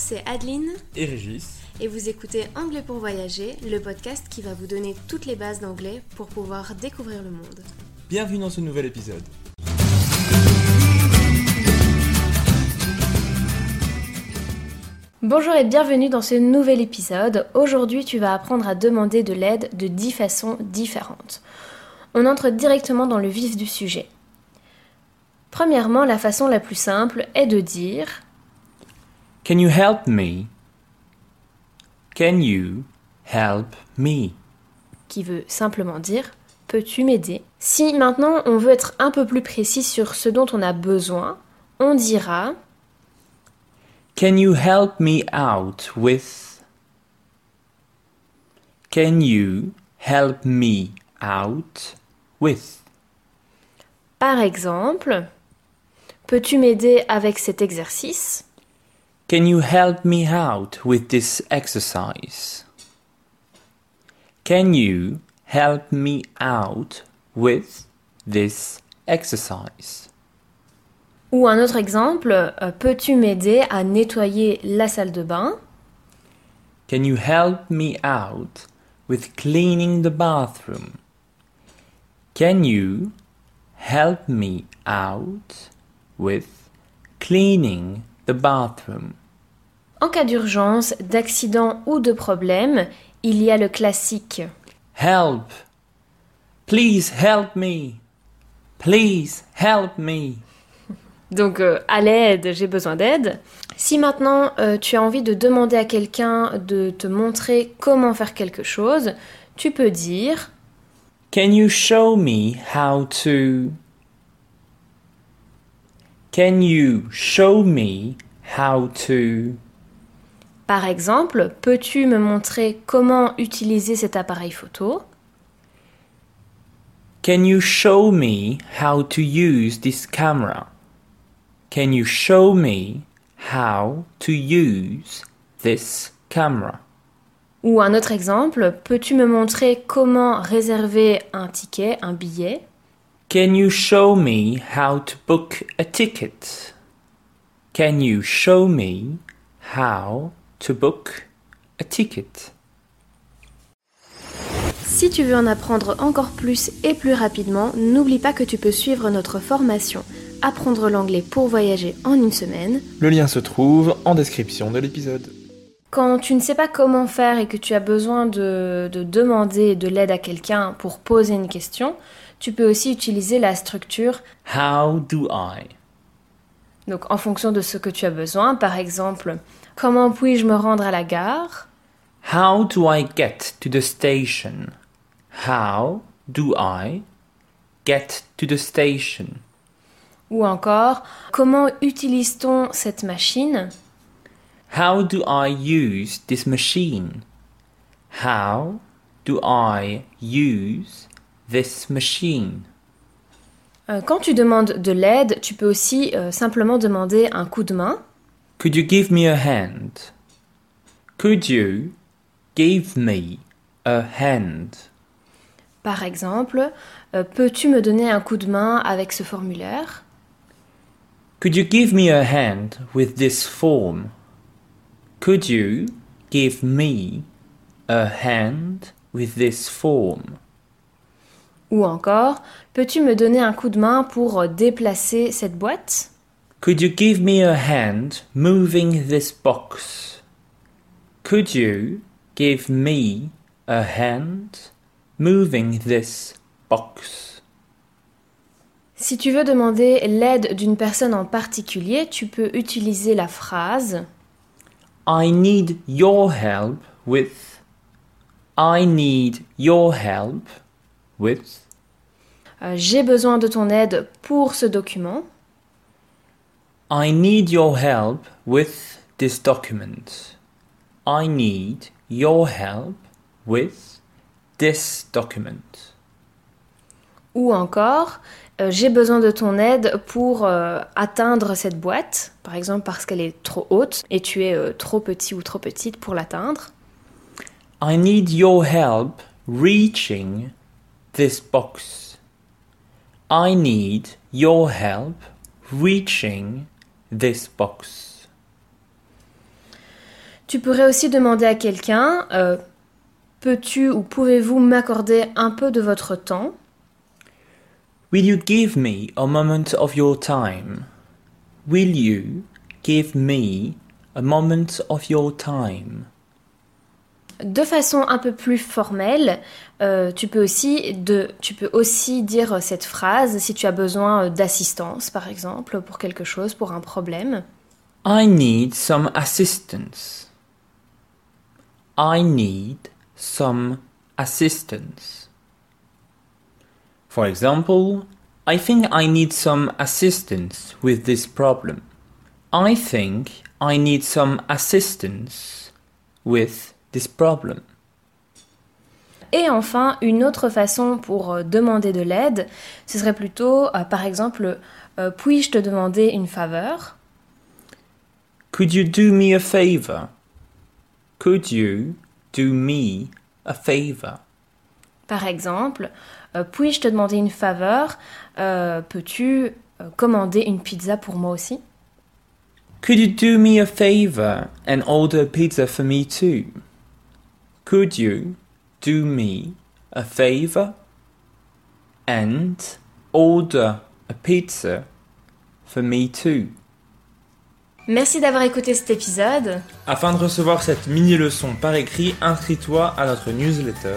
C'est Adeline et Régis. et vous écoutez Anglais pour voyager, le podcast qui va vous donner toutes les bases d'anglais pour pouvoir découvrir le monde. Bienvenue dans ce nouvel épisode. Bonjour et bienvenue dans ce nouvel épisode. Aujourd'hui, tu vas apprendre à demander de l'aide de 10 façons différentes. On entre directement dans le vif du sujet. Premièrement, la façon la plus simple est de dire Can you help me? Can you help me? qui veut simplement dire Peux-tu m'aider? Si maintenant on veut être un peu plus précis sur ce dont on a besoin, on dira Can you help me out with? Can you help me out with? par exemple Peux-tu m'aider avec cet exercice? Can you help me out with this exercise? Can you help me out with this exercise? Ou un autre exemple, euh, peux-tu m'aider à nettoyer la salle de bain Can you help me out with cleaning the bathroom? Can you help me out with cleaning the bathroom? En cas d'urgence, d'accident ou de problème, il y a le classique Help! Please help me! Please help me! Donc euh, à l'aide, j'ai besoin d'aide. Si maintenant euh, tu as envie de demander à quelqu'un de te montrer comment faire quelque chose, tu peux dire Can you show me how to? Can you show me how to? par exemple, peux-tu me montrer comment utiliser cet appareil photo? Can you show me how to use this camera? Can you show me how to use this camera? Ou un autre exemple, peux-tu me montrer comment réserver un ticket, un billet? Can you show me how to book a ticket? Can you show me how to book a ticket? Si tu veux en apprendre encore plus et plus rapidement, n'oublie pas que tu peux suivre notre formation Apprendre l'anglais pour voyager en une semaine. Le lien se trouve en description de l'épisode. Quand tu ne sais pas comment faire et que tu as besoin de, de demander de l'aide à quelqu'un pour poser une question, tu peux aussi utiliser la structure How do I? donc en fonction de ce que tu as besoin. Par exemple, comment puis-je me rendre à la gare? How do I get to the station? How do I get to the station? Ou encore, comment utilise-t-on cette machine? How do I use this machine? How do I use this machine? Euh, Quand tu demandes de l'aide, tu peux aussi euh, simplement demander un coup de main. Could you give me a hand? Could you give me a hand? Par exemple, euh, peux-tu me donner un coup de main avec ce formulaire? Could you give me a hand with this form? Could you give me a hand with this form? Ou encore, peux-tu me donner un coup de main pour euh, déplacer cette boîte? Could you give me a hand moving this box? Could you give me a hand moving this box? Si tu veux demander l'aide d'une personne en particulier, tu peux utiliser la phrase I need your help with. I need your help with. Euh, J'ai besoin de ton aide pour ce document. I need your help with this document. I need your help with this document. Ou encore, euh, j'ai besoin de ton aide pour euh, atteindre cette boîte, par exemple parce qu'elle est trop haute et tu es euh, trop petit ou trop petite pour l'atteindre. I need your help reaching this box. I need your help reaching this box. Tu pourrais aussi demander à quelqu'un, peux-tu ou pouvez-vous m'accorder un peu de votre temps? Will you give me a moment of your time? Will you give me a moment of your time? De façon un peu plus formelle, euh, tu, peux aussi de, tu peux aussi dire cette phrase si tu as besoin d'assistance, par exemple, pour quelque chose, pour un problème. I need some assistance. I need some assistance. For example, I think I need some assistance with this problem. I think I need some assistance with this problem. Et enfin, une autre façon pour euh, demander de l'aide, ce serait plutôt, euh, par exemple, euh, puis-je te demander une faveur Could you do me a favor? Could you do me a favor? Par exemple, euh, puis-je te demander une faveur? Euh, Peux-tu euh, commander une pizza pour moi aussi? Could you do me a favor and order a pizza for me too? Could you do me a favor and order a pizza for me too? Merci d'avoir écouté cet épisode. Afin de recevoir cette mini-leçon par écrit, inscris-toi à notre newsletter.